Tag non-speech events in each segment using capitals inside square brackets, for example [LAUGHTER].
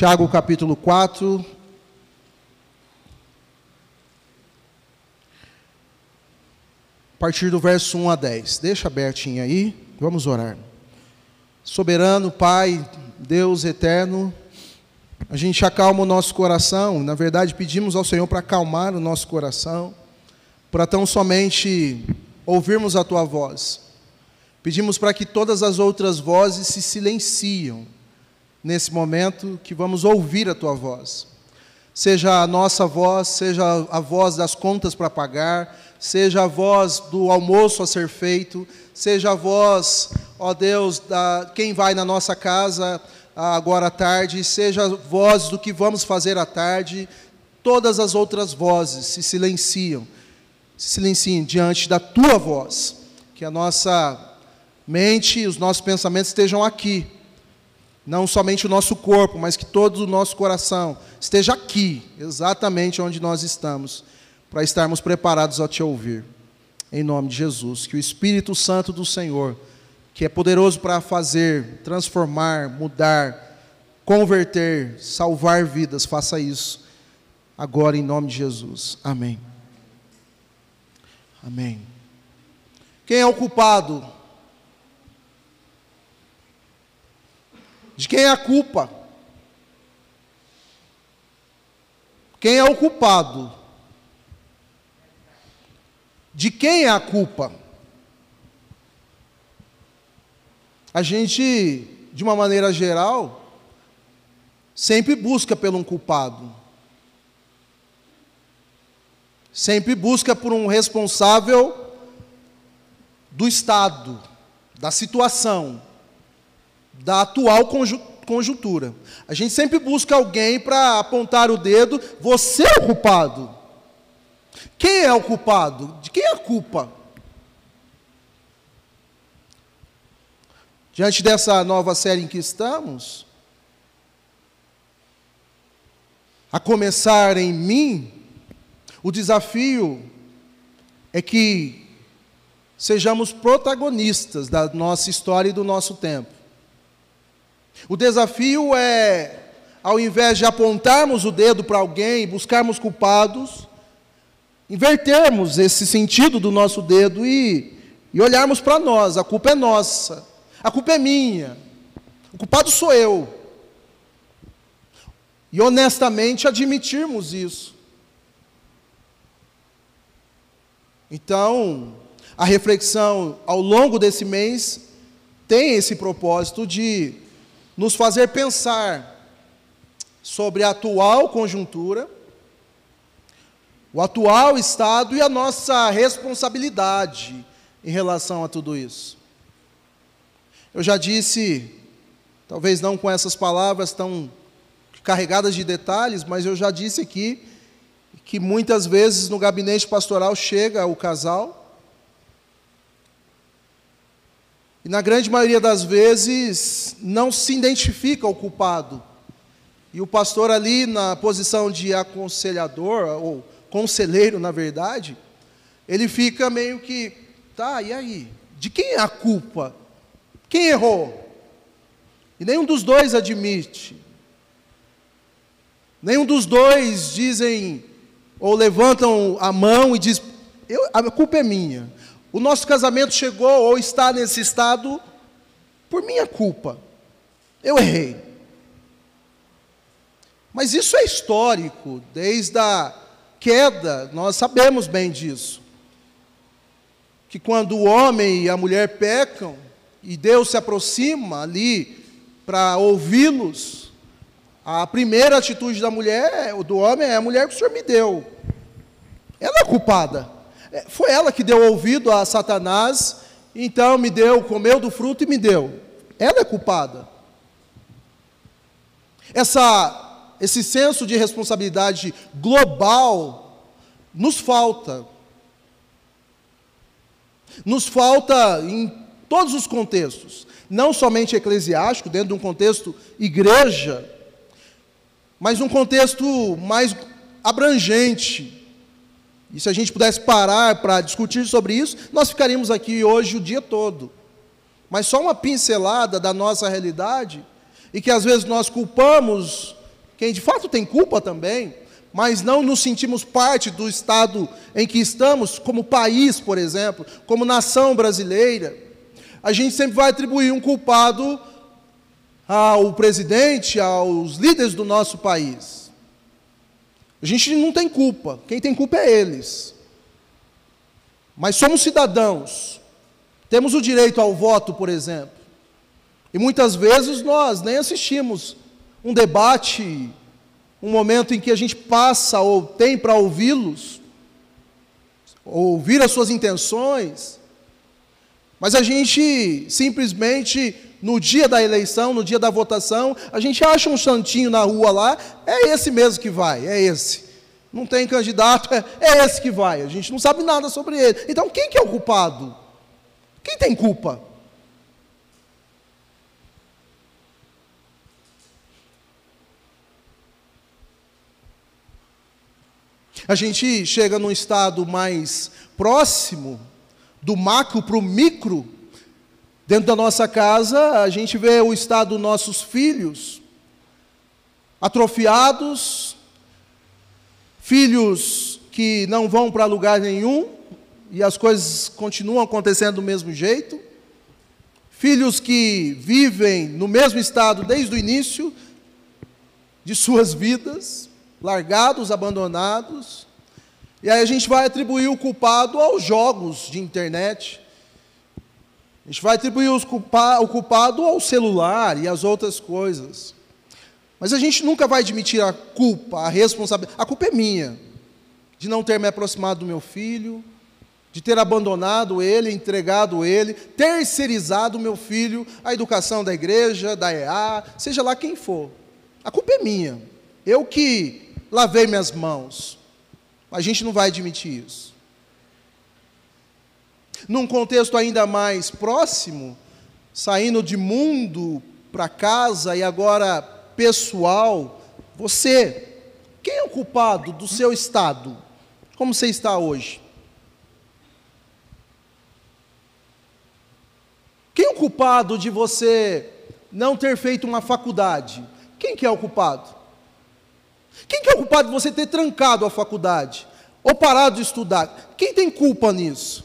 Tiago capítulo 4. A partir do verso 1 a 10. Deixa abertinho aí, vamos orar. Soberano Pai, Deus eterno, a gente acalma o nosso coração, na verdade pedimos ao Senhor para acalmar o nosso coração, para tão somente ouvirmos a Tua voz. Pedimos para que todas as outras vozes se silenciam nesse momento que vamos ouvir a tua voz. Seja a nossa voz, seja a voz das contas para pagar, seja a voz do almoço a ser feito, seja a voz, ó Deus, da quem vai na nossa casa agora à tarde, seja a voz do que vamos fazer à tarde, todas as outras vozes se silenciam, se silenciem diante da tua voz, que a nossa mente os nossos pensamentos estejam aqui não somente o nosso corpo, mas que todo o nosso coração esteja aqui, exatamente onde nós estamos, para estarmos preparados a te ouvir. Em nome de Jesus, que o Espírito Santo do Senhor, que é poderoso para fazer, transformar, mudar, converter, salvar vidas, faça isso agora em nome de Jesus. Amém. Amém. Quem é o culpado? De quem é a culpa? Quem é o culpado? De quem é a culpa? A gente, de uma maneira geral, sempre busca por um culpado. Sempre busca por um responsável do Estado, da situação da atual conjuntura. A gente sempre busca alguém para apontar o dedo, você é o culpado. Quem é o culpado? De quem é a culpa? Diante dessa nova série em que estamos, a começar em mim, o desafio é que sejamos protagonistas da nossa história e do nosso tempo. O desafio é, ao invés de apontarmos o dedo para alguém, buscarmos culpados, invertermos esse sentido do nosso dedo e, e olharmos para nós. A culpa é nossa, a culpa é minha, o culpado sou eu. E honestamente admitirmos isso. Então, a reflexão ao longo desse mês tem esse propósito de nos fazer pensar sobre a atual conjuntura, o atual estado e a nossa responsabilidade em relação a tudo isso. Eu já disse, talvez não com essas palavras tão carregadas de detalhes, mas eu já disse aqui que muitas vezes no gabinete pastoral chega o casal E na grande maioria das vezes não se identifica o culpado. E o pastor ali na posição de aconselhador ou conselheiro, na verdade, ele fica meio que, tá, e aí? De quem é a culpa? Quem errou? E nenhum dos dois admite. Nenhum dos dois dizem ou levantam a mão e diz: a culpa é minha. O nosso casamento chegou ou está nesse estado por minha culpa. Eu errei. Mas isso é histórico, desde a queda, nós sabemos bem disso. Que quando o homem e a mulher pecam, e Deus se aproxima ali para ouvi-los, a primeira atitude da mulher, do homem, é a mulher que o Senhor me deu. Ela é culpada. É, foi ela que deu ouvido a Satanás, então me deu, comeu do fruto e me deu. Ela é culpada. Essa, esse senso de responsabilidade global nos falta. Nos falta em todos os contextos, não somente eclesiástico, dentro de um contexto igreja, mas um contexto mais abrangente e se a gente pudesse parar para discutir sobre isso, nós ficaríamos aqui hoje o dia todo. Mas só uma pincelada da nossa realidade, e que às vezes nós culpamos quem de fato tem culpa também, mas não nos sentimos parte do estado em que estamos, como país, por exemplo, como nação brasileira, a gente sempre vai atribuir um culpado ao presidente, aos líderes do nosso país. A gente não tem culpa, quem tem culpa é eles. Mas somos cidadãos, temos o direito ao voto, por exemplo. E muitas vezes nós nem assistimos um debate um momento em que a gente passa ou tem para ouvi-los, ouvir as suas intenções, mas a gente simplesmente, no dia da eleição, no dia da votação, a gente acha um santinho na rua lá, é esse mesmo que vai, é esse. Não tem candidato, é, é esse que vai. A gente não sabe nada sobre ele. Então, quem que é o culpado? Quem tem culpa? A gente chega num estado mais próximo do macro para o micro. Dentro da nossa casa, a gente vê o estado dos nossos filhos atrofiados, filhos que não vão para lugar nenhum e as coisas continuam acontecendo do mesmo jeito, filhos que vivem no mesmo estado desde o início de suas vidas, largados, abandonados. E aí a gente vai atribuir o culpado aos jogos de internet. A gente vai atribuir o culpado ao celular e às outras coisas. Mas a gente nunca vai admitir a culpa, a responsabilidade. A culpa é minha, de não ter me aproximado do meu filho, de ter abandonado ele, entregado ele, terceirizado meu filho à educação da igreja, da EA, seja lá quem for. A culpa é minha. Eu que lavei minhas mãos. A gente não vai admitir isso. Num contexto ainda mais próximo, saindo de mundo para casa e agora pessoal, você, quem é o culpado do seu estado? Como você está hoje? Quem é o culpado de você não ter feito uma faculdade? Quem que é o culpado? Quem que é o culpado de você ter trancado a faculdade? Ou parado de estudar? Quem tem culpa nisso?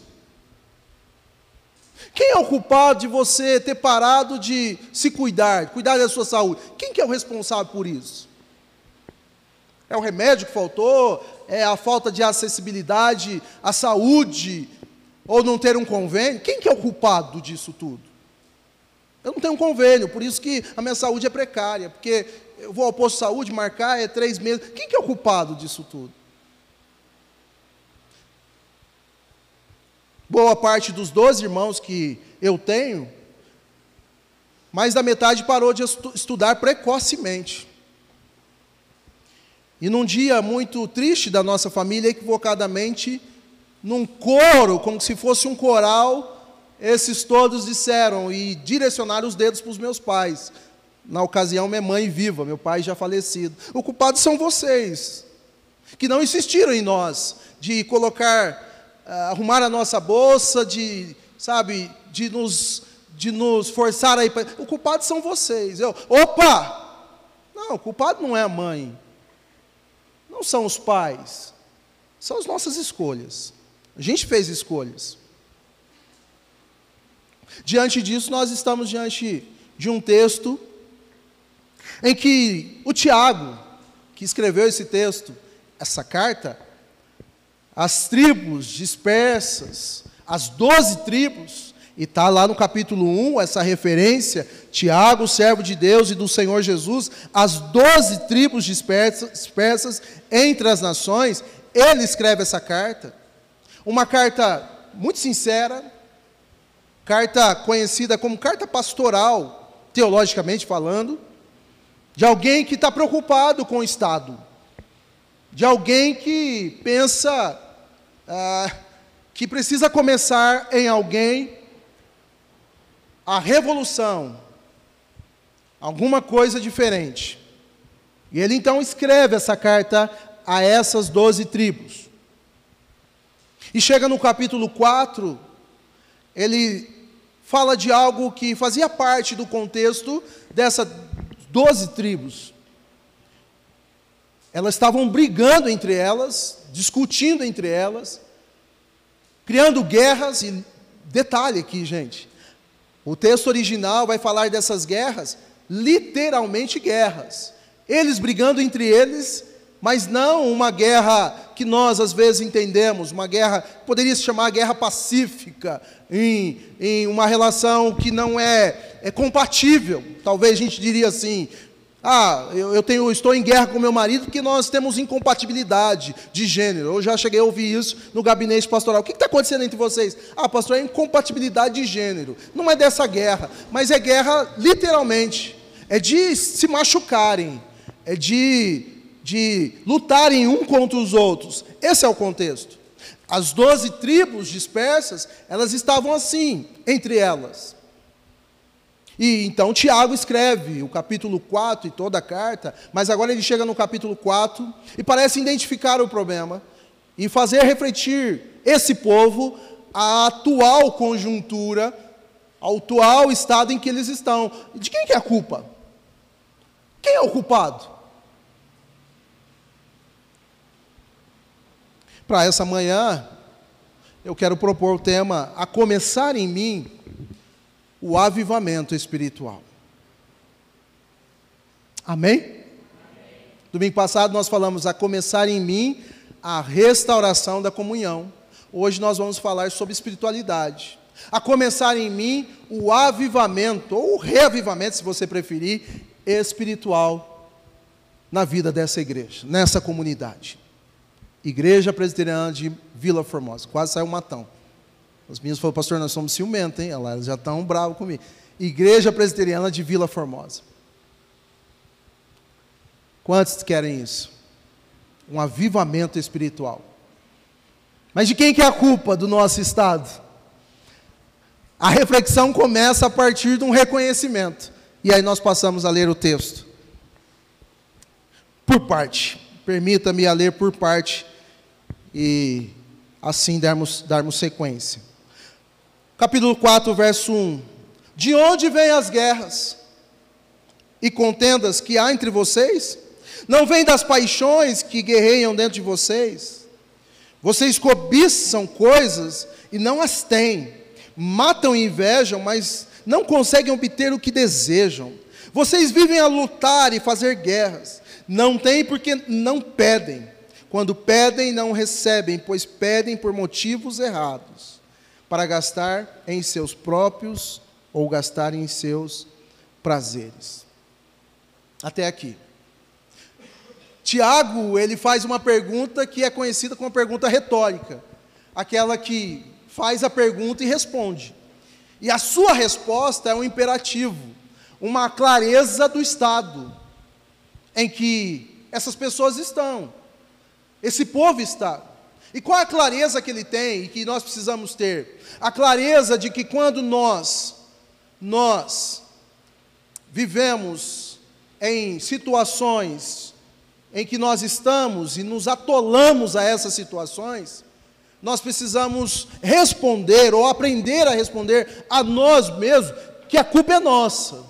Quem é o culpado de você ter parado de se cuidar, cuidar da sua saúde? Quem que é o responsável por isso? É o remédio que faltou? É a falta de acessibilidade à saúde? Ou não ter um convênio? Quem que é o culpado disso tudo? Eu não tenho um convênio, por isso que a minha saúde é precária, porque eu vou ao posto de saúde marcar, é três meses. Quem que é o culpado disso tudo? Boa parte dos 12 irmãos que eu tenho, mais da metade parou de estudar precocemente. E num dia muito triste da nossa família, equivocadamente, num coro, como se fosse um coral, esses todos disseram e direcionaram os dedos para os meus pais na ocasião, minha mãe viva, meu pai já falecido. O culpado são vocês, que não insistiram em nós, de colocar, arrumar a nossa bolsa, de, sabe, de nos, de nos forçar a ir para. O culpado são vocês. Eu, opa! Não, o culpado não é a mãe, não são os pais, são as nossas escolhas. A gente fez escolhas. Diante disso, nós estamos diante de um texto em que o Tiago, que escreveu esse texto, essa carta, as tribos dispersas, as doze tribos, e está lá no capítulo 1, essa referência, Tiago, servo de Deus e do Senhor Jesus, as doze tribos dispersas, dispersas entre as nações, ele escreve essa carta, uma carta muito sincera, carta conhecida como carta pastoral, teologicamente falando, de alguém que está preocupado com o Estado, de alguém que pensa ah, que precisa começar em alguém a revolução, alguma coisa diferente. E ele então escreve essa carta a essas doze tribos. E chega no capítulo 4, ele fala de algo que fazia parte do contexto dessa doze tribos. Elas estavam brigando entre elas, discutindo entre elas, criando guerras, e detalhe aqui, gente, o texto original vai falar dessas guerras, literalmente guerras. Eles brigando entre eles, mas não uma guerra que nós às vezes entendemos, uma guerra, poderia se chamar guerra pacífica, em, em uma relação que não é, é compatível, talvez a gente diria assim, ah, eu, eu tenho, estou em guerra com meu marido porque nós temos incompatibilidade de gênero. Eu já cheguei a ouvir isso no gabinete pastoral. O que está acontecendo entre vocês? Ah, pastor, é incompatibilidade de gênero. Não é dessa guerra, mas é guerra literalmente. É de se machucarem, é de, de lutarem um contra os outros. Esse é o contexto. As doze tribos dispersas, elas estavam assim, entre elas. E então Tiago escreve o capítulo 4 e toda a carta, mas agora ele chega no capítulo 4 e parece identificar o problema e fazer refletir esse povo à atual conjuntura, ao atual estado em que eles estão. De quem que é a culpa? Quem é o culpado? Para essa manhã, eu quero propor o tema A Começar em Mim o avivamento espiritual. Amém? Amém? Domingo passado nós falamos a começar em mim a restauração da comunhão. Hoje nós vamos falar sobre espiritualidade. A começar em mim o avivamento, ou o reavivamento, se você preferir, espiritual na vida dessa igreja, nessa comunidade. Igreja Presbiteriana de Vila Formosa. Quase saiu um matão. Os meninos falaram, pastor, nós somos ciumentos, hein? Elas já estão bravos comigo. Igreja Presbiteriana de Vila Formosa. Quantos querem isso? Um avivamento espiritual. Mas de quem que é a culpa do nosso estado? A reflexão começa a partir de um reconhecimento. E aí nós passamos a ler o texto. Por parte. Permita-me a ler por parte e assim darmos, darmos sequência capítulo 4, verso 1. De onde vêm as guerras e contendas que há entre vocês? Não vêm das paixões que guerreiam dentro de vocês? Vocês cobiçam coisas e não as têm, matam e invejam, mas não conseguem obter o que desejam. Vocês vivem a lutar e fazer guerras, não têm porque não pedem. Quando pedem, não recebem, pois pedem por motivos errados para gastar em seus próprios ou gastar em seus prazeres. Até aqui. Tiago, ele faz uma pergunta que é conhecida como pergunta retórica, aquela que faz a pergunta e responde. E a sua resposta é um imperativo, uma clareza do estado em que essas pessoas estão, esse povo está. E qual a clareza que ele tem e que nós precisamos ter? A clareza de que quando nós, nós vivemos em situações em que nós estamos e nos atolamos a essas situações, nós precisamos responder ou aprender a responder a nós mesmos que a culpa é nossa.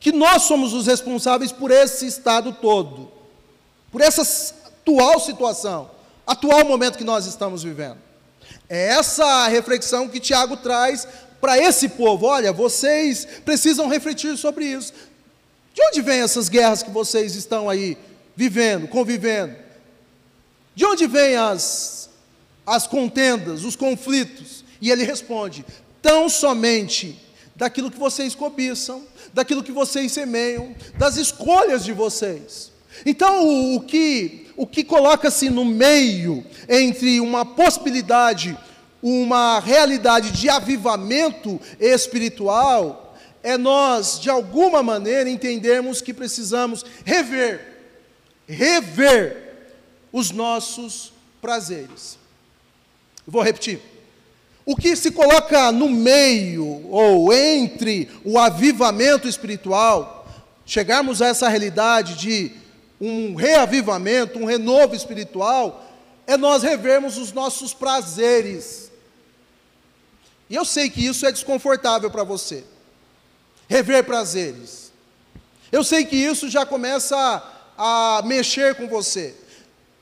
Que nós somos os responsáveis por esse estado todo, por essa atual situação atual momento que nós estamos vivendo. É essa reflexão que Tiago traz para esse povo. Olha, vocês precisam refletir sobre isso. De onde vêm essas guerras que vocês estão aí vivendo, convivendo? De onde vêm as, as contendas, os conflitos? E ele responde: tão somente daquilo que vocês cobiçam, daquilo que vocês semeiam, das escolhas de vocês. Então, o, o que o que coloca-se no meio entre uma possibilidade, uma realidade de avivamento espiritual, é nós, de alguma maneira, entendermos que precisamos rever, rever os nossos prazeres. Vou repetir. O que se coloca no meio ou entre o avivamento espiritual, chegarmos a essa realidade de um reavivamento, um renovo espiritual, é nós revermos os nossos prazeres. E eu sei que isso é desconfortável para você. Rever prazeres. Eu sei que isso já começa a mexer com você.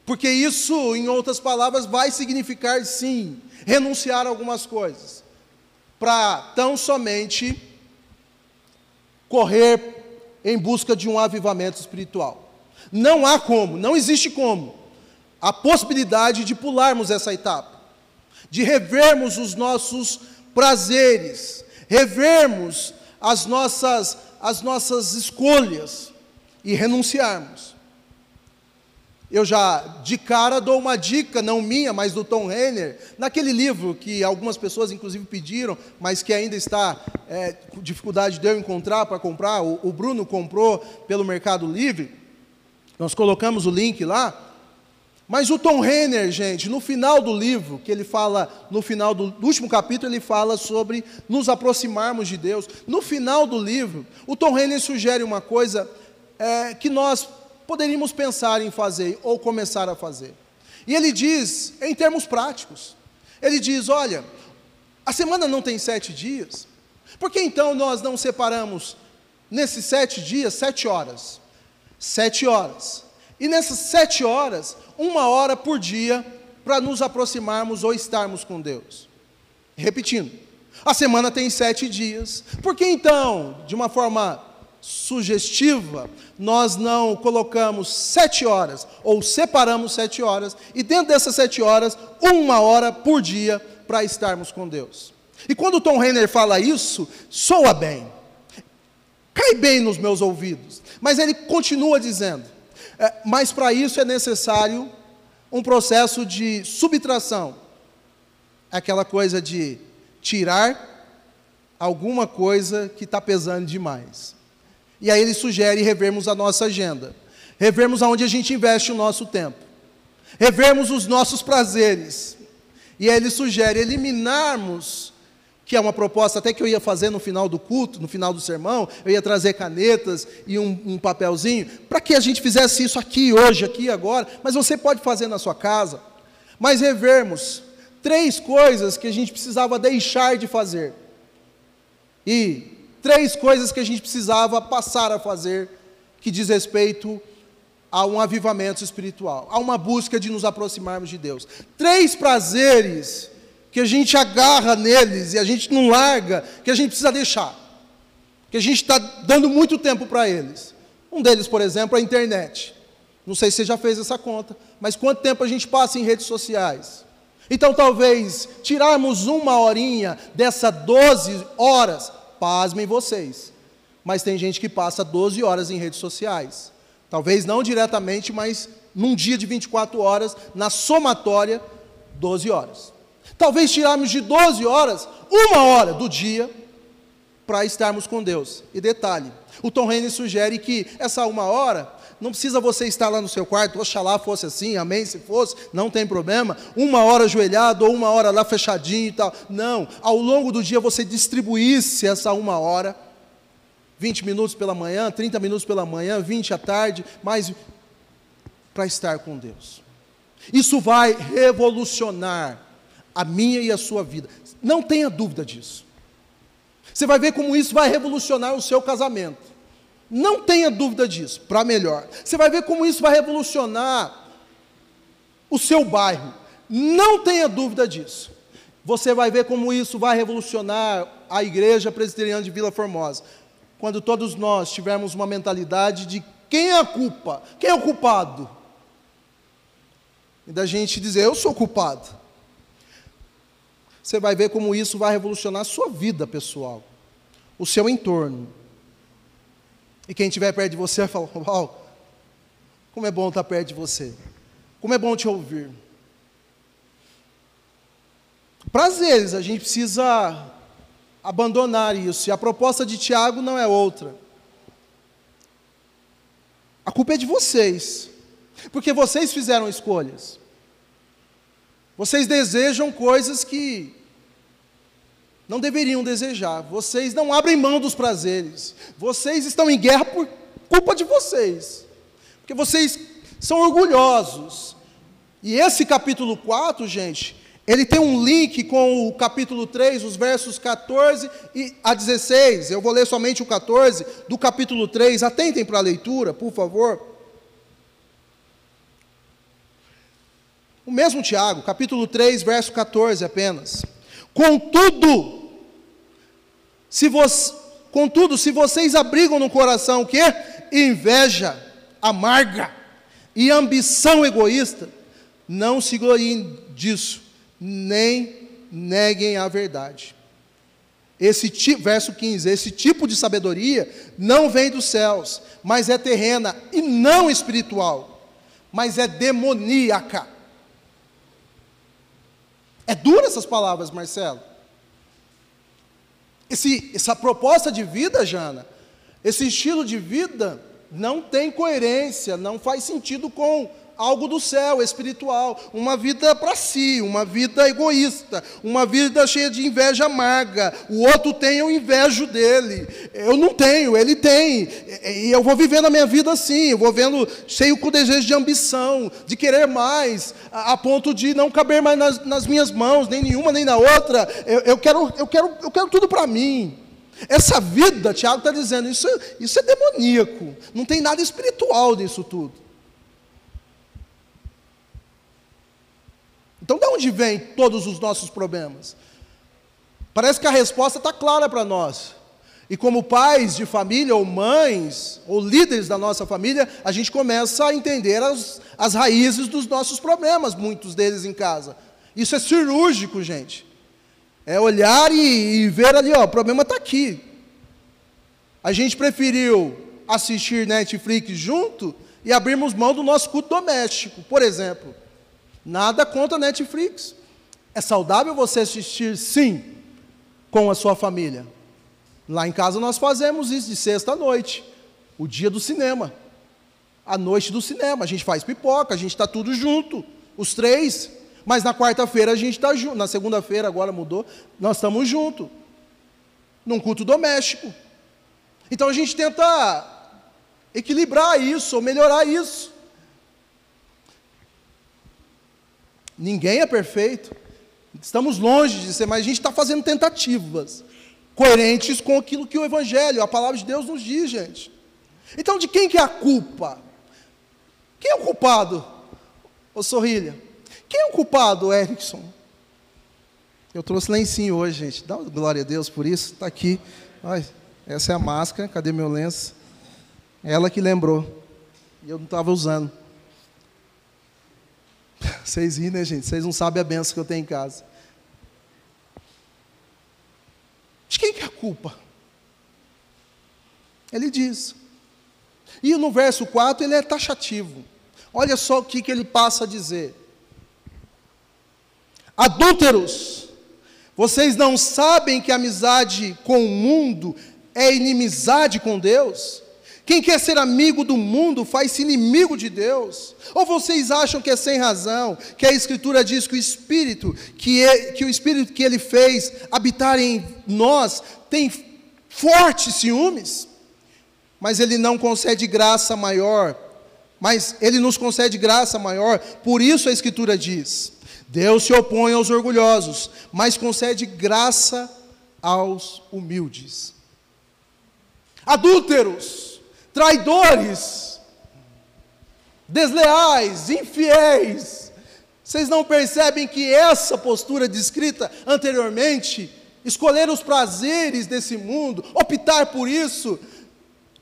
Porque isso, em outras palavras, vai significar sim, renunciar a algumas coisas, para tão somente correr em busca de um avivamento espiritual. Não há como, não existe como, a possibilidade de pularmos essa etapa, de revermos os nossos prazeres, revermos as nossas, as nossas escolhas e renunciarmos. Eu já de cara dou uma dica, não minha, mas do Tom Renner, naquele livro que algumas pessoas inclusive pediram, mas que ainda está é, dificuldade de eu encontrar para comprar. O, o Bruno comprou pelo Mercado Livre. Nós colocamos o link lá. Mas o Tom Renner, gente, no final do livro, que ele fala, no final do, do, último capítulo, ele fala sobre nos aproximarmos de Deus. No final do livro, o Tom Renner sugere uma coisa é, que nós poderíamos pensar em fazer ou começar a fazer. E ele diz, em termos práticos, ele diz: olha, a semana não tem sete dias, por que então nós não separamos nesses sete dias sete horas? Sete horas. E nessas sete horas, uma hora por dia, para nos aproximarmos ou estarmos com Deus. Repetindo, a semana tem sete dias, por que então, de uma forma sugestiva, nós não colocamos sete horas, ou separamos sete horas, e dentro dessas sete horas, uma hora por dia para estarmos com Deus. E quando Tom Renner fala isso, soa bem, cai bem nos meus ouvidos, mas ele continua dizendo: é, mas para isso é necessário um processo de subtração, aquela coisa de tirar alguma coisa que está pesando demais. E aí ele sugere revermos a nossa agenda, revermos aonde a gente investe o nosso tempo, revermos os nossos prazeres. E aí ele sugere eliminarmos, que é uma proposta até que eu ia fazer no final do culto, no final do sermão, eu ia trazer canetas e um, um papelzinho, para que a gente fizesse isso aqui, hoje, aqui, agora, mas você pode fazer na sua casa. Mas revermos três coisas que a gente precisava deixar de fazer. E três coisas que a gente precisava passar a fazer que diz respeito a um avivamento espiritual, a uma busca de nos aproximarmos de Deus. Três prazeres que a gente agarra neles e a gente não larga, que a gente precisa deixar, que a gente está dando muito tempo para eles. Um deles, por exemplo, é a internet. Não sei se você já fez essa conta, mas quanto tempo a gente passa em redes sociais? Então, talvez tirarmos uma horinha dessas 12 horas pasmem vocês. Mas tem gente que passa 12 horas em redes sociais. Talvez não diretamente, mas num dia de 24 horas, na somatória, 12 horas. Talvez tirarmos de 12 horas, uma hora do dia, para estarmos com Deus. E detalhe, o Tom Henry sugere que essa uma hora não precisa você estar lá no seu quarto, oxalá fosse assim, amém, se fosse, não tem problema. Uma hora ajoelhado ou uma hora lá fechadinho e tal. Não, ao longo do dia você distribuísse essa uma hora, 20 minutos pela manhã, 30 minutos pela manhã, 20 à tarde, mais para estar com Deus. Isso vai revolucionar a minha e a sua vida. Não tenha dúvida disso. Você vai ver como isso vai revolucionar o seu casamento. Não tenha dúvida disso, para melhor. Você vai ver como isso vai revolucionar o seu bairro. Não tenha dúvida disso. Você vai ver como isso vai revolucionar a igreja presbiteriana de Vila Formosa. Quando todos nós tivermos uma mentalidade de quem é a culpa, quem é o culpado. E da gente dizer, eu sou culpado. Você vai ver como isso vai revolucionar a sua vida pessoal, o seu entorno. E quem estiver perto de você vai falar: Uau, como é bom estar perto de você. Como é bom te ouvir. Prazeres, a gente precisa abandonar isso. E a proposta de Tiago não é outra. A culpa é de vocês. Porque vocês fizeram escolhas. Vocês desejam coisas que não deveriam desejar. Vocês não abrem mão dos prazeres. Vocês estão em guerra por culpa de vocês. Porque vocês são orgulhosos. E esse capítulo 4, gente, ele tem um link com o capítulo 3, os versos 14 a 16. Eu vou ler somente o 14 do capítulo 3. Atentem para a leitura, por favor. O mesmo Tiago, capítulo 3, verso 14 apenas. Contudo, se contudo, se vocês abrigam no coração o quê? Inveja amarga e ambição egoísta, não se gloriem disso, nem neguem a verdade. Esse verso 15, esse tipo de sabedoria não vem dos céus, mas é terrena e não espiritual, mas é demoníaca. É dura essas palavras, Marcelo. Esse, essa proposta de vida, Jana, esse estilo de vida não tem coerência, não faz sentido com algo do céu, espiritual, uma vida para si, uma vida egoísta, uma vida cheia de inveja amarga. O outro tem, eu invejo dele. Eu não tenho, ele tem. E eu vou vivendo a minha vida assim, eu vou vendo cheio com desejo de ambição, de querer mais, a, ponto de não caber mais nas, nas, minhas mãos, nem nenhuma nem na outra. Eu, eu quero, eu quero, eu quero tudo para mim. Essa vida, Tiago está dizendo, isso, isso é demoníaco, não tem nada espiritual nisso tudo. Então, de onde vem todos os nossos problemas? Parece que a resposta está clara para nós. E como pais de família, ou mães, ou líderes da nossa família, a gente começa a entender as, as raízes dos nossos problemas, muitos deles em casa. Isso é cirúrgico, gente. É olhar e, e ver ali, ó, o problema está aqui. A gente preferiu assistir Netflix junto e abrirmos mão do nosso culto doméstico, por exemplo. Nada contra Netflix. É saudável você assistir, sim, com a sua família. Lá em casa nós fazemos isso de sexta à noite, o dia do cinema, a noite do cinema. A gente faz pipoca, a gente está tudo junto, os três. Mas na quarta-feira a gente está junto, na segunda-feira agora mudou, nós estamos juntos, num culto doméstico. Então a gente tenta equilibrar isso, ou melhorar isso. Ninguém é perfeito. Estamos longe de ser, mas a gente está fazendo tentativas coerentes com aquilo que o Evangelho, a palavra de Deus nos diz, gente. Então, de quem que é a culpa? Quem é o culpado? Ô Sorrilha. Quem é o culpado, Erickson? Eu trouxe lencinho hoje, gente. Dá glória a Deus por isso. Está aqui. Ai, essa é a máscara. Cadê meu lenço? Ela que lembrou. E eu não estava usando. Vocês riem, né, gente? Vocês não sabem a benção que eu tenho em casa. De quem que é a culpa? Ele diz. E no verso 4 ele é taxativo. Olha só o que, que ele passa a dizer. Adúlteros, vocês não sabem que amizade com o mundo é inimizade com Deus? Quem quer ser amigo do mundo faz-se inimigo de Deus. Ou vocês acham que é sem razão, que a Escritura diz que o Espírito, que, é, que o Espírito que Ele fez habitar em nós, tem fortes ciúmes? Mas Ele não concede graça maior, mas Ele nos concede graça maior, por isso a Escritura diz: Deus se opõe aos orgulhosos, mas concede graça aos humildes. Adúlteros, traidores, desleais, infiéis. Vocês não percebem que essa postura descrita anteriormente, escolher os prazeres desse mundo, optar por isso,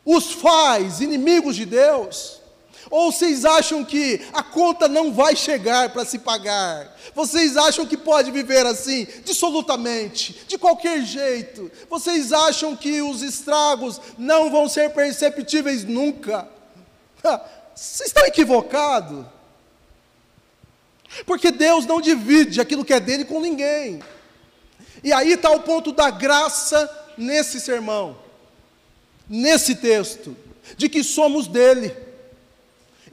os faz inimigos de Deus? Ou vocês acham que a conta não vai chegar para se pagar? Vocês acham que pode viver assim, dissolutamente, de qualquer jeito? Vocês acham que os estragos não vão ser perceptíveis nunca? Vocês estão equivocados. Porque Deus não divide aquilo que é dele com ninguém. E aí está o ponto da graça nesse sermão, nesse texto, de que somos dele.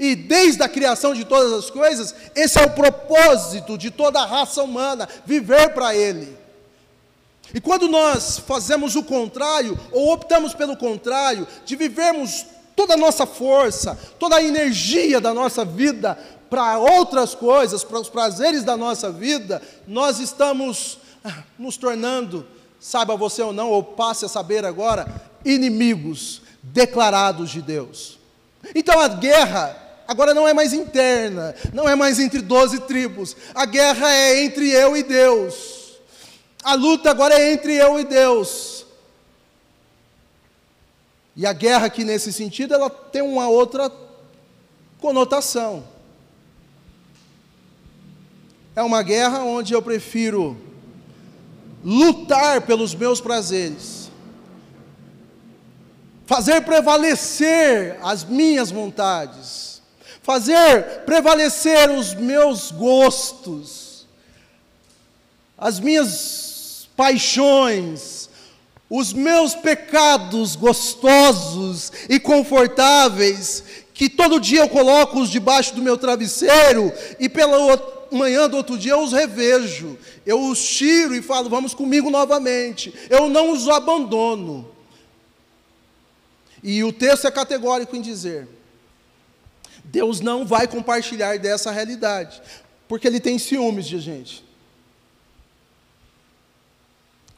E desde a criação de todas as coisas, esse é o propósito de toda a raça humana, viver para Ele. E quando nós fazemos o contrário, ou optamos pelo contrário, de vivermos toda a nossa força, toda a energia da nossa vida para outras coisas, para os prazeres da nossa vida, nós estamos ah, nos tornando, saiba você ou não, ou passe a saber agora, inimigos declarados de Deus. Então a guerra Agora não é mais interna, não é mais entre doze tribos. A guerra é entre eu e Deus. A luta agora é entre eu e Deus. E a guerra aqui nesse sentido, ela tem uma outra conotação. É uma guerra onde eu prefiro lutar pelos meus prazeres, fazer prevalecer as minhas vontades, fazer prevalecer os meus gostos, as minhas paixões, os meus pecados gostosos e confortáveis, que todo dia eu coloco-os debaixo do meu travesseiro e pela manhã do outro dia eu os revejo, eu os tiro e falo, vamos comigo novamente, eu não os abandono. E o texto é categórico em dizer: Deus não vai compartilhar dessa realidade, porque Ele tem ciúmes de gente.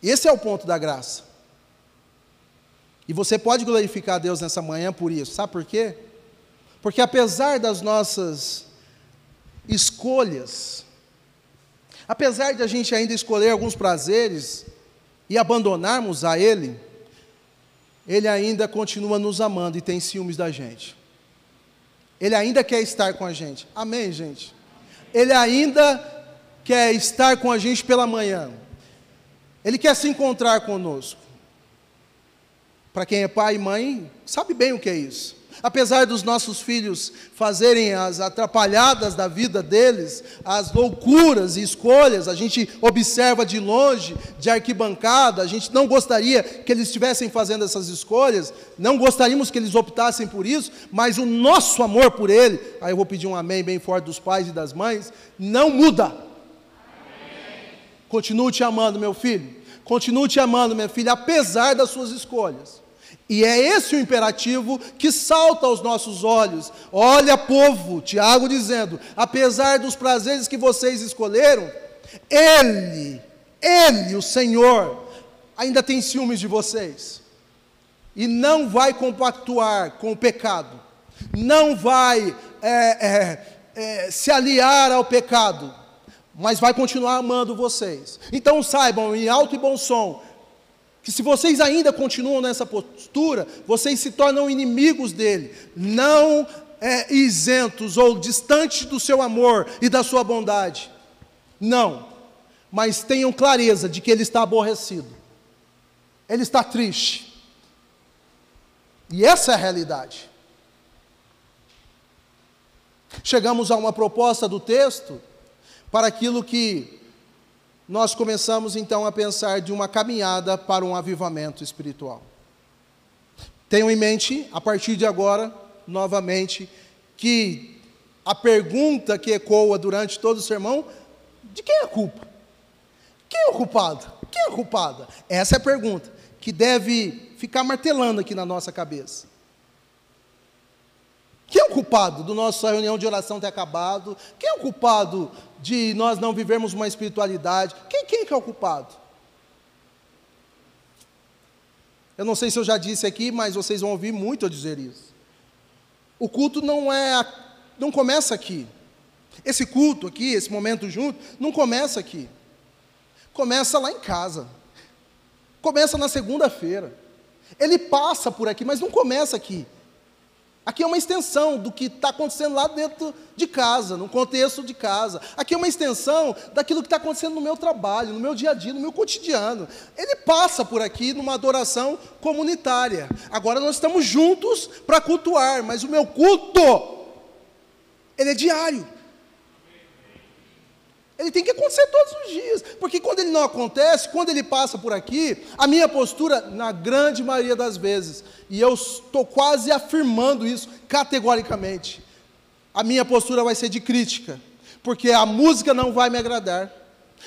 Esse é o ponto da graça. E você pode glorificar Deus nessa manhã por isso, sabe por quê? Porque apesar das nossas escolhas, apesar de a gente ainda escolher alguns prazeres e abandonarmos a Ele, Ele ainda continua nos amando e tem ciúmes da gente. Ele ainda quer estar com a gente. Amém, gente? Ele ainda quer estar com a gente pela manhã. Ele quer se encontrar conosco. Para quem é pai e mãe, sabe bem o que é isso. Apesar dos nossos filhos fazerem as atrapalhadas da vida deles, as loucuras e escolhas, a gente observa de longe, de arquibancada, a gente não gostaria que eles estivessem fazendo essas escolhas, não gostaríamos que eles optassem por isso, mas o nosso amor por ele, aí eu vou pedir um amém bem forte dos pais e das mães, não muda. Continuo te amando, meu filho. Continuo te amando, minha filha, apesar das suas escolhas. E é esse o imperativo que salta aos nossos olhos. Olha, povo, Tiago dizendo: apesar dos prazeres que vocês escolheram, Ele, Ele, o Senhor, ainda tem ciúmes de vocês. E não vai compactuar com o pecado, não vai é, é, é, se aliar ao pecado, mas vai continuar amando vocês. Então saibam, em alto e bom som, que se vocês ainda continuam nessa postura, vocês se tornam inimigos dele, não é, isentos ou distantes do seu amor e da sua bondade. Não, mas tenham clareza de que ele está aborrecido, ele está triste. E essa é a realidade. Chegamos a uma proposta do texto para aquilo que nós começamos então a pensar de uma caminhada para um avivamento espiritual. Tenham em mente, a partir de agora, novamente, que a pergunta que ecoa durante todo o sermão: de quem é a culpa? Quem é o culpado? Quem é a culpada? Essa é a pergunta que deve ficar martelando aqui na nossa cabeça. Quem é o culpado do nossa reunião de oração ter acabado? Quem é o culpado de nós não vivermos uma espiritualidade? Quem, quem é o culpado? Eu não sei se eu já disse aqui, mas vocês vão ouvir muito eu dizer isso. O culto não é, não começa aqui. Esse culto aqui, esse momento junto, não começa aqui. Começa lá em casa. Começa na segunda-feira. Ele passa por aqui, mas não começa aqui. Aqui é uma extensão do que está acontecendo lá dentro de casa, no contexto de casa. Aqui é uma extensão daquilo que está acontecendo no meu trabalho, no meu dia a dia, no meu cotidiano. Ele passa por aqui numa adoração comunitária. Agora nós estamos juntos para cultuar, mas o meu culto, ele é diário. Ele tem que acontecer todos os dias, porque quando ele não acontece, quando ele passa por aqui, a minha postura, na grande maioria das vezes, e eu estou quase afirmando isso categoricamente, a minha postura vai ser de crítica, porque a música não vai me agradar.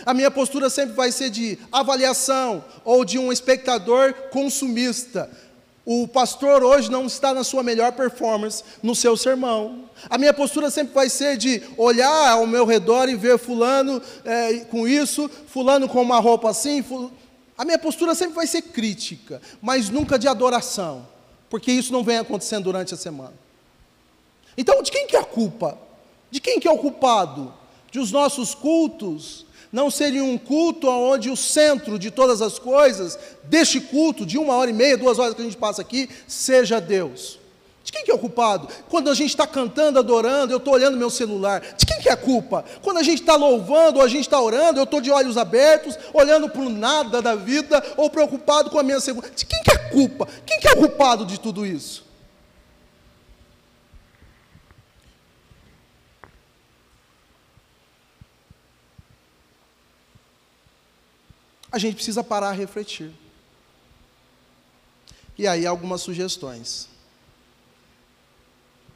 A minha postura sempre vai ser de avaliação ou de um espectador consumista. O pastor hoje não está na sua melhor performance no seu sermão. A minha postura sempre vai ser de olhar ao meu redor e ver fulano é, com isso, fulano com uma roupa assim. Ful... A minha postura sempre vai ser crítica, mas nunca de adoração, porque isso não vem acontecendo durante a semana. Então, de quem que é a culpa? De quem que é o culpado? De os nossos cultos não seriam um culto onde o centro de todas as coisas, deste culto, de uma hora e meia, duas horas que a gente passa aqui, seja Deus. De quem que é o culpado? Quando a gente está cantando, adorando, eu estou olhando meu celular. De quem que é a culpa? Quando a gente está louvando ou a gente está orando, eu estou de olhos abertos, olhando para o nada da vida ou preocupado com a minha segurança. De quem que é a culpa? Quem que é o culpado de tudo isso? A gente precisa parar a refletir. E aí algumas sugestões.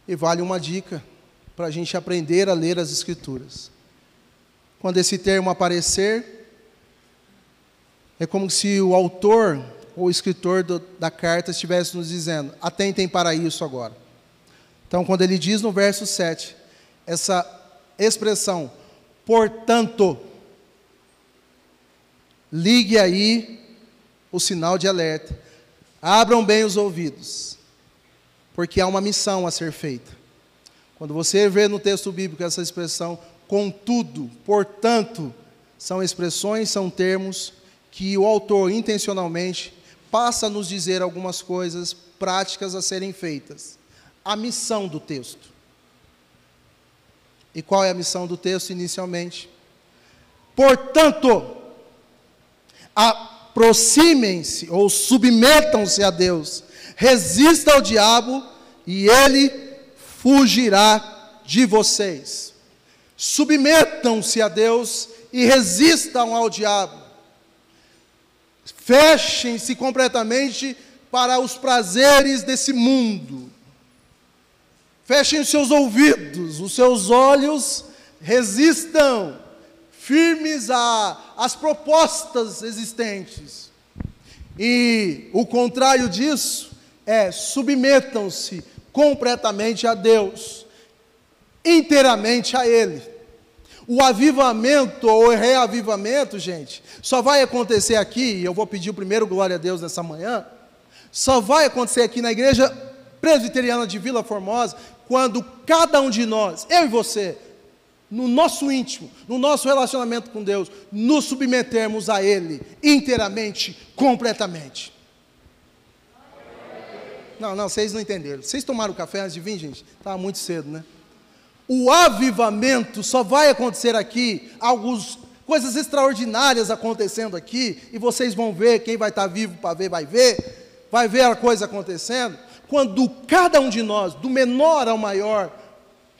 E vale uma dica para a gente aprender a ler as Escrituras. Quando esse termo aparecer, é como se o autor ou o escritor do, da carta estivesse nos dizendo: atentem para isso agora. Então, quando ele diz no verso 7, essa expressão, portanto, ligue aí o sinal de alerta, abram bem os ouvidos porque há uma missão a ser feita. Quando você vê no texto bíblico essa expressão, contudo, portanto, são expressões, são termos que o autor intencionalmente passa a nos dizer algumas coisas práticas a serem feitas. A missão do texto. E qual é a missão do texto inicialmente? Portanto, aproximem-se ou submetam-se a Deus, resista ao diabo e ele fugirá de vocês. Submetam-se a Deus e resistam ao diabo. Fechem-se completamente para os prazeres desse mundo. Fechem os seus ouvidos, os seus olhos, resistam firmes às propostas existentes. E o contrário disso é submetam-se completamente a Deus, inteiramente a Ele. O avivamento ou reavivamento, gente, só vai acontecer aqui, e eu vou pedir o primeiro glória a Deus nessa manhã, só vai acontecer aqui na igreja presbiteriana de Vila Formosa, quando cada um de nós, eu e você, no nosso íntimo, no nosso relacionamento com Deus, nos submetermos a Ele inteiramente, completamente. Não, não, vocês não entenderam. Vocês tomaram café antes de vir, gente? Estava muito cedo, né? O avivamento só vai acontecer aqui, algumas coisas extraordinárias acontecendo aqui, e vocês vão ver, quem vai estar vivo para ver, vai ver, vai ver a coisa acontecendo, quando cada um de nós, do menor ao maior,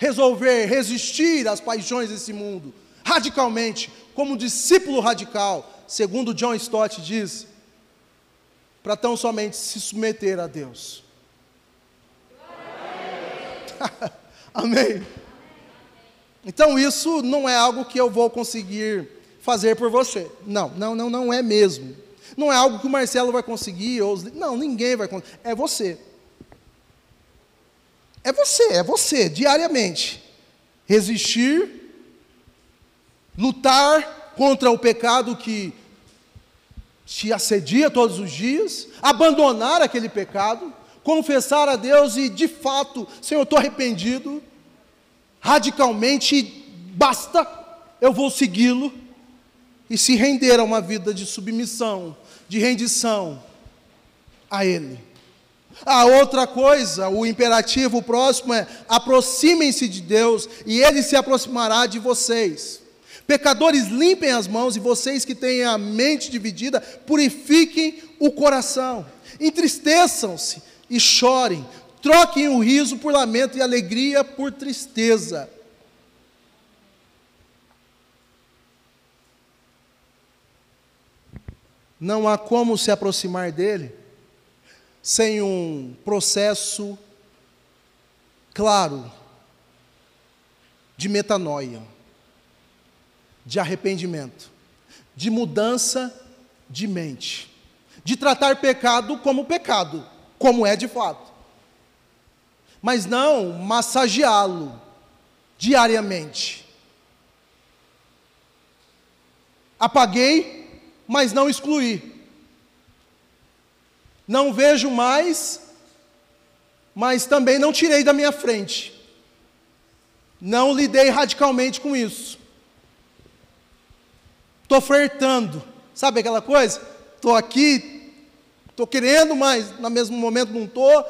resolver resistir às paixões desse mundo, radicalmente, como discípulo radical, segundo John Stott diz, para tão somente se submeter a Deus. [LAUGHS] Amém? Então isso não é algo que eu vou conseguir fazer por você. Não, não, não, não é mesmo. Não é algo que o Marcelo vai conseguir, ou não, ninguém vai conseguir. É você. É você, é você, diariamente. Resistir, lutar contra o pecado que te assedia todos os dias, abandonar aquele pecado, confessar a Deus e, de fato, Senhor, estou arrependido, radicalmente, basta, eu vou segui-lo, e se render a uma vida de submissão, de rendição a Ele. A outra coisa, o imperativo próximo é: aproximem-se de Deus e Ele se aproximará de vocês. Pecadores, limpem as mãos e vocês que têm a mente dividida, purifiquem o coração. Entristeçam-se e chorem, troquem o riso por lamento e alegria por tristeza. Não há como se aproximar dele sem um processo claro de metanoia, de arrependimento, de mudança de mente, de tratar pecado como pecado como é de fato. Mas não massageá-lo diariamente. Apaguei, mas não excluí. Não vejo mais, mas também não tirei da minha frente. Não lidei radicalmente com isso. Estou flertando. Sabe aquela coisa? Estou aqui, estou querendo, mas no mesmo momento não estou.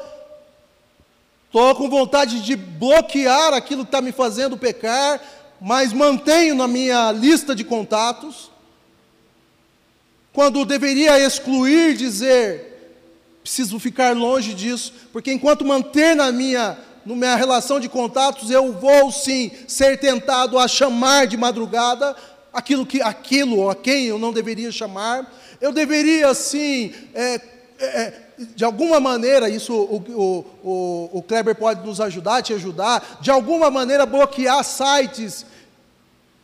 Estou com vontade de bloquear aquilo que está me fazendo pecar, mas mantenho na minha lista de contatos. Quando deveria excluir, dizer, preciso ficar longe disso, porque enquanto manter na minha, na minha relação de contatos, eu vou sim ser tentado a chamar de madrugada aquilo que aquilo a quem eu não deveria chamar. Eu deveria sim, é, é, é de alguma maneira, isso o, o, o, o Kleber pode nos ajudar, te ajudar, de alguma maneira bloquear sites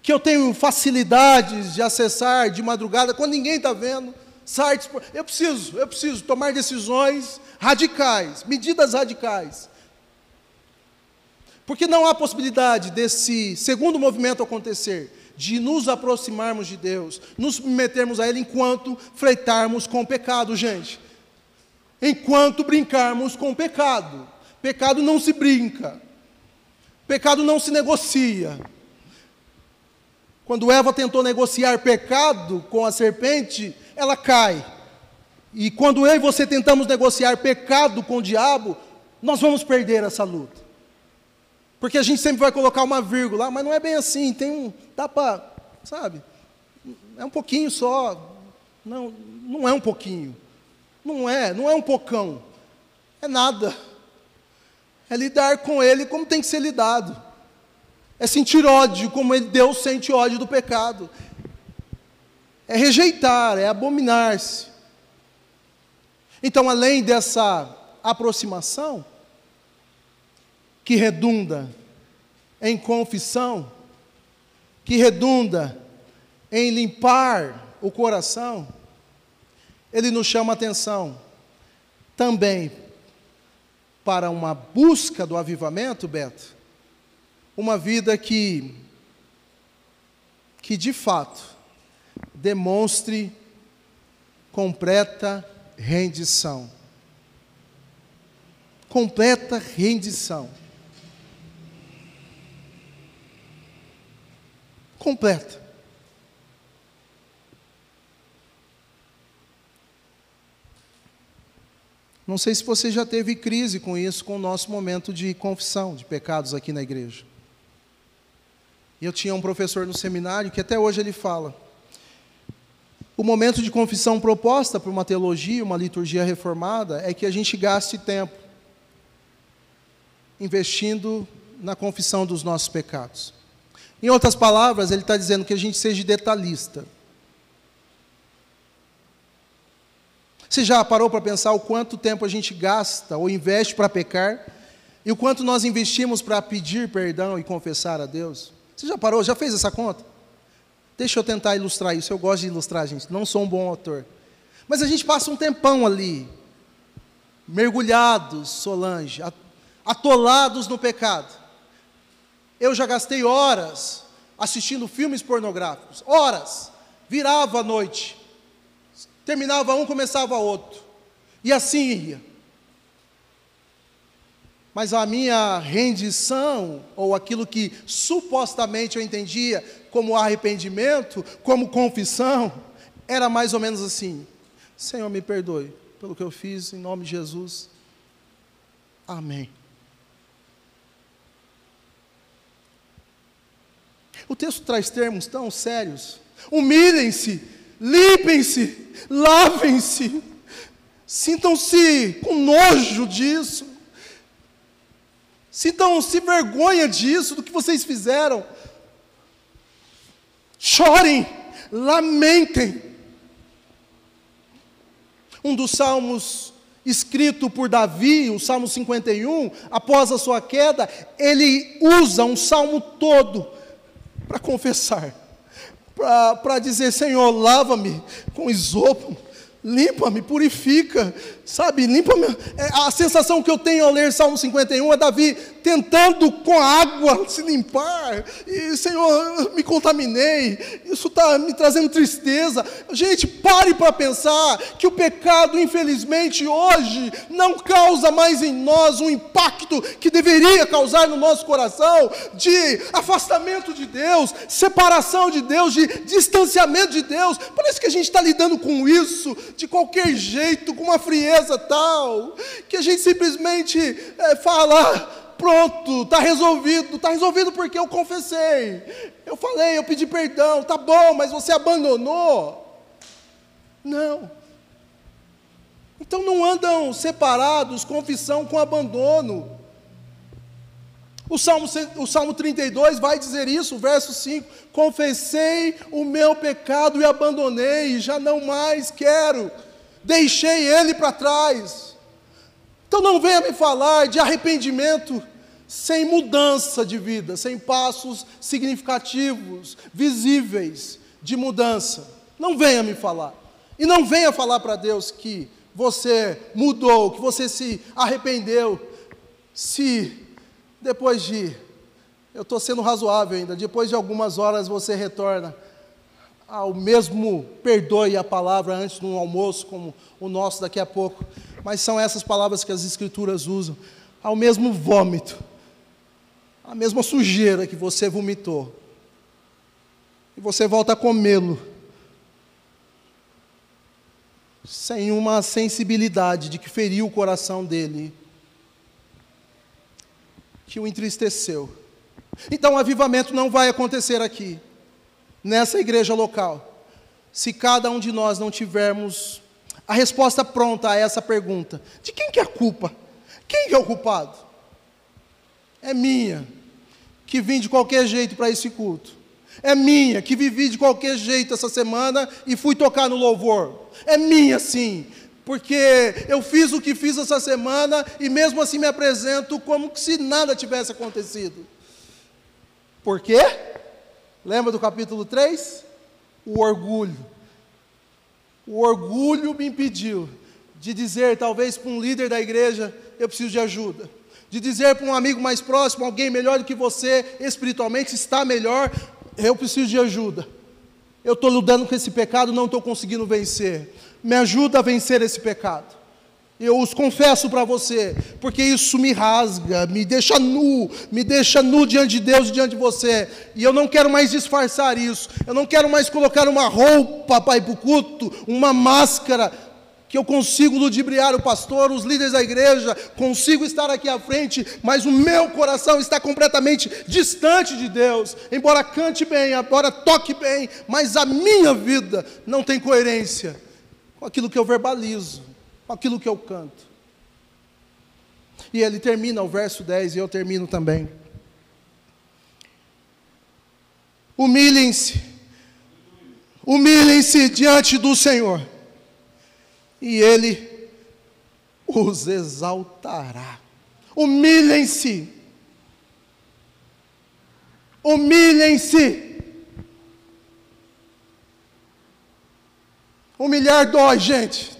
que eu tenho facilidades de acessar de madrugada, quando ninguém está vendo, sites. Eu preciso, eu preciso tomar decisões radicais, medidas radicais. Porque não há possibilidade desse segundo movimento acontecer, de nos aproximarmos de Deus, nos metermos a Ele enquanto freitarmos com o pecado, gente. Enquanto brincarmos com o pecado. Pecado não se brinca. Pecado não se negocia. Quando Eva tentou negociar pecado com a serpente, ela cai. E quando eu e você tentamos negociar pecado com o diabo, nós vamos perder essa luta. Porque a gente sempre vai colocar uma vírgula, mas não é bem assim, tem um, dá para, sabe? É um pouquinho só. Não, não é um pouquinho. Não é, não é um pocão. É nada. É lidar com ele como tem que ser lidado. É sentir ódio, como Deus sente ódio do pecado. É rejeitar, é abominar-se. Então, além dessa aproximação, que redunda em confissão, que redunda em limpar o coração, ele nos chama a atenção também para uma busca do avivamento, Beto, uma vida que, que de fato demonstre completa rendição. Completa rendição. Completa. Não sei se você já teve crise com isso, com o nosso momento de confissão de pecados aqui na igreja. E eu tinha um professor no seminário que até hoje ele fala: o momento de confissão proposta por uma teologia, uma liturgia reformada, é que a gente gaste tempo investindo na confissão dos nossos pecados. Em outras palavras, ele está dizendo que a gente seja detalhista. Você já parou para pensar o quanto tempo a gente gasta ou investe para pecar e o quanto nós investimos para pedir perdão e confessar a Deus? Você já parou? Já fez essa conta? Deixa eu tentar ilustrar isso. Eu gosto de ilustrar, gente. Não sou um bom autor. Mas a gente passa um tempão ali, mergulhados, Solange, atolados no pecado. Eu já gastei horas assistindo filmes pornográficos. Horas. Virava a noite. Terminava um, começava outro. E assim ia mas a minha rendição, ou aquilo que supostamente eu entendia como arrependimento, como confissão, era mais ou menos assim: Senhor, me perdoe pelo que eu fiz, em nome de Jesus. Amém. O texto traz termos tão sérios. Humilhem-se, limpem-se, lavem-se, sintam-se com nojo disso. Sintam-se vergonha disso, do que vocês fizeram. Chorem, lamentem. Um dos salmos escrito por Davi, o Salmo 51, após a sua queda, ele usa um salmo todo para confessar, para dizer: Senhor, lava-me com isopo, limpa-me, purifica, sabe, limpa-me. É, a sensação que eu tenho ao ler Salmo 51 é Davi tentando com água [LAUGHS] se limpar, e Senhor, me contaminei, isso está me trazendo tristeza. Gente, pare para pensar que o pecado, infelizmente, hoje não causa mais em nós um impacto que deveria causar no nosso coração de afastamento de Deus, separação de Deus, de distanciamento de Deus. Parece que a gente está lidando com isso de qualquer jeito, com uma frieza tal, que a gente simplesmente é, fala pronto, está resolvido. Está resolvido porque eu confessei. Eu falei, eu pedi perdão, tá bom, mas você abandonou. Não. Então não andam separados confissão com abandono. O Salmo, o Salmo 32 vai dizer isso, verso 5: Confessei o meu pecado e abandonei, já não mais quero, deixei ele para trás. Então não venha me falar de arrependimento sem mudança de vida, sem passos significativos, visíveis de mudança. Não venha me falar. E não venha falar para Deus que você mudou, que você se arrependeu, se depois de, eu estou sendo razoável ainda, depois de algumas horas você retorna ao mesmo perdoe a palavra antes de um almoço, como o nosso daqui a pouco, mas são essas palavras que as Escrituras usam, ao mesmo vômito, a mesma sujeira que você vomitou, e você volta a comê-lo, sem uma sensibilidade de que feriu o coração dele, que o entristeceu. Então, o avivamento não vai acontecer aqui nessa igreja local, se cada um de nós não tivermos a resposta pronta a essa pergunta: de quem que é a culpa? Quem que é o culpado? É minha, que vim de qualquer jeito para esse culto. É minha, que vivi de qualquer jeito essa semana e fui tocar no louvor. É minha, sim, porque eu fiz o que fiz essa semana e mesmo assim me apresento como se nada tivesse acontecido. Por quê? Lembra do capítulo 3? O orgulho. O orgulho me impediu de dizer, talvez para um líder da igreja, eu preciso de ajuda. De dizer para um amigo mais próximo, alguém melhor do que você, espiritualmente, está melhor, eu preciso de ajuda. Eu estou lutando com esse pecado, não estou conseguindo vencer. Me ajuda a vencer esse pecado. Eu os confesso para você, porque isso me rasga, me deixa nu, me deixa nu diante de Deus e diante de você. E eu não quero mais disfarçar isso. Eu não quero mais colocar uma roupa para ir para o culto, uma máscara, que eu consigo ludibriar o pastor, os líderes da igreja, consigo estar aqui à frente, mas o meu coração está completamente distante de Deus. Embora cante bem, embora toque bem, mas a minha vida não tem coerência com aquilo que eu verbalizo com aquilo que eu canto. E ele termina o verso 10 e eu termino também. Humilhem-se, humilhem-se diante do Senhor, e Ele os exaltará. Humilhem-se, humilhem-se. Humilhar dói, gente.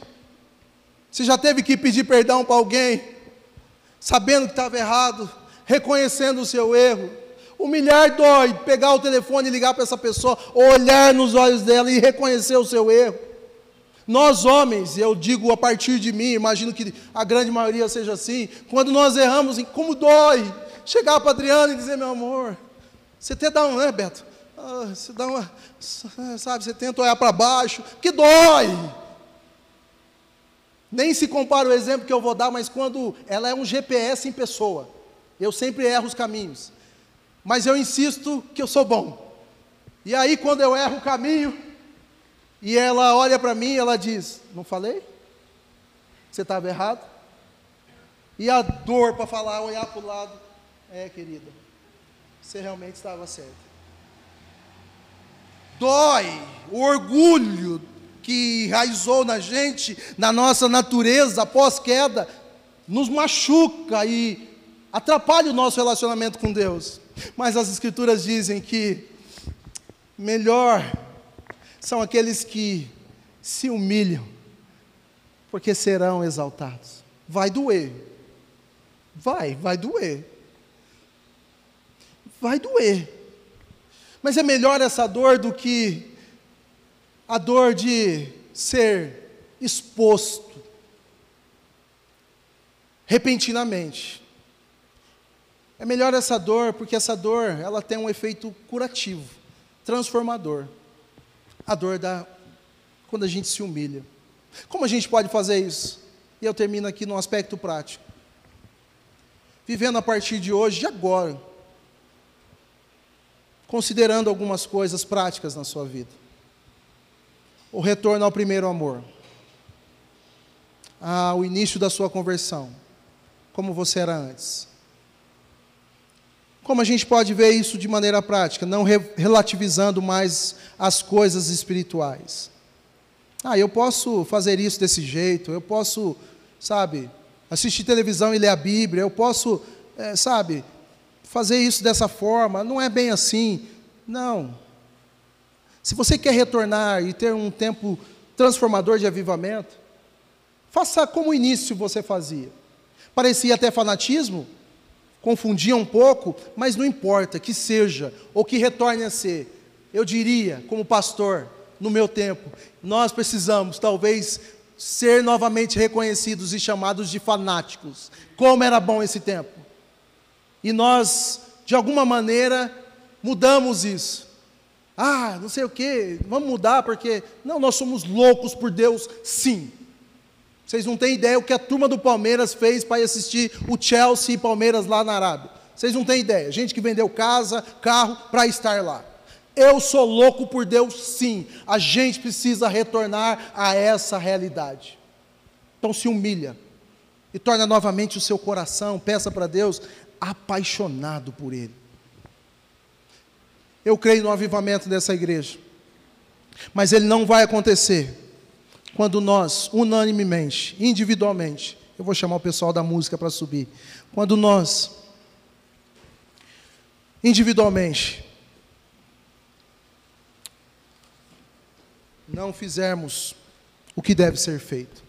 Você já teve que pedir perdão para alguém, sabendo que estava errado, reconhecendo o seu erro. Humilhar dói, pegar o telefone e ligar para essa pessoa, olhar nos olhos dela e reconhecer o seu erro. Nós homens, eu digo a partir de mim, imagino que a grande maioria seja assim, quando nós erramos, como dói chegar para Adriano e dizer, meu amor, você até dá um, né, Beto? Ah, você dá uma, sabe, você tenta olhar para baixo, que dói. Nem se compara o exemplo que eu vou dar, mas quando ela é um GPS em pessoa. Eu sempre erro os caminhos. Mas eu insisto que eu sou bom. E aí, quando eu erro o caminho, e ela olha para mim, ela diz: Não falei? Você estava errado? E a dor para falar, olhar para o lado: É, querida, você realmente estava certo. Dói, o orgulho que enraizou na gente, na nossa natureza após queda, nos machuca e atrapalha o nosso relacionamento com Deus. Mas as Escrituras dizem que melhor são aqueles que se humilham, porque serão exaltados. Vai doer, vai, vai doer. vai doer. Mas é melhor essa dor do que a dor de ser exposto repentinamente. É melhor essa dor, porque essa dor, ela tem um efeito curativo, transformador. A dor da quando a gente se humilha. Como a gente pode fazer isso? E eu termino aqui no aspecto prático. Vivendo a partir de hoje, de agora, considerando algumas coisas práticas na sua vida. O retorno ao primeiro amor. Ao início da sua conversão. Como você era antes. Como a gente pode ver isso de maneira prática, não re relativizando mais as coisas espirituais. Ah, eu posso fazer isso desse jeito, eu posso, sabe, assistir televisão e ler a Bíblia, eu posso, é, sabe, fazer isso dessa forma, não é bem assim. Não. Se você quer retornar e ter um tempo transformador de avivamento, faça como o início você fazia. Parecia até fanatismo, confundia um pouco, mas não importa que seja ou que retorne a ser. Eu diria, como pastor, no meu tempo, nós precisamos talvez ser novamente reconhecidos e chamados de fanáticos. Como era bom esse tempo. E nós, de alguma maneira, mudamos isso. Ah, não sei o que, vamos mudar porque. Não, nós somos loucos por Deus, sim. Vocês não têm ideia o que a turma do Palmeiras fez para ir assistir o Chelsea e Palmeiras lá na Arábia. Vocês não têm ideia. Gente que vendeu casa, carro para estar lá. Eu sou louco por Deus, sim. A gente precisa retornar a essa realidade. Então se humilha e torna novamente o seu coração, peça para Deus, apaixonado por Ele. Eu creio no avivamento dessa igreja, mas ele não vai acontecer quando nós, unanimemente, individualmente, eu vou chamar o pessoal da música para subir, quando nós, individualmente, não fizermos o que deve ser feito.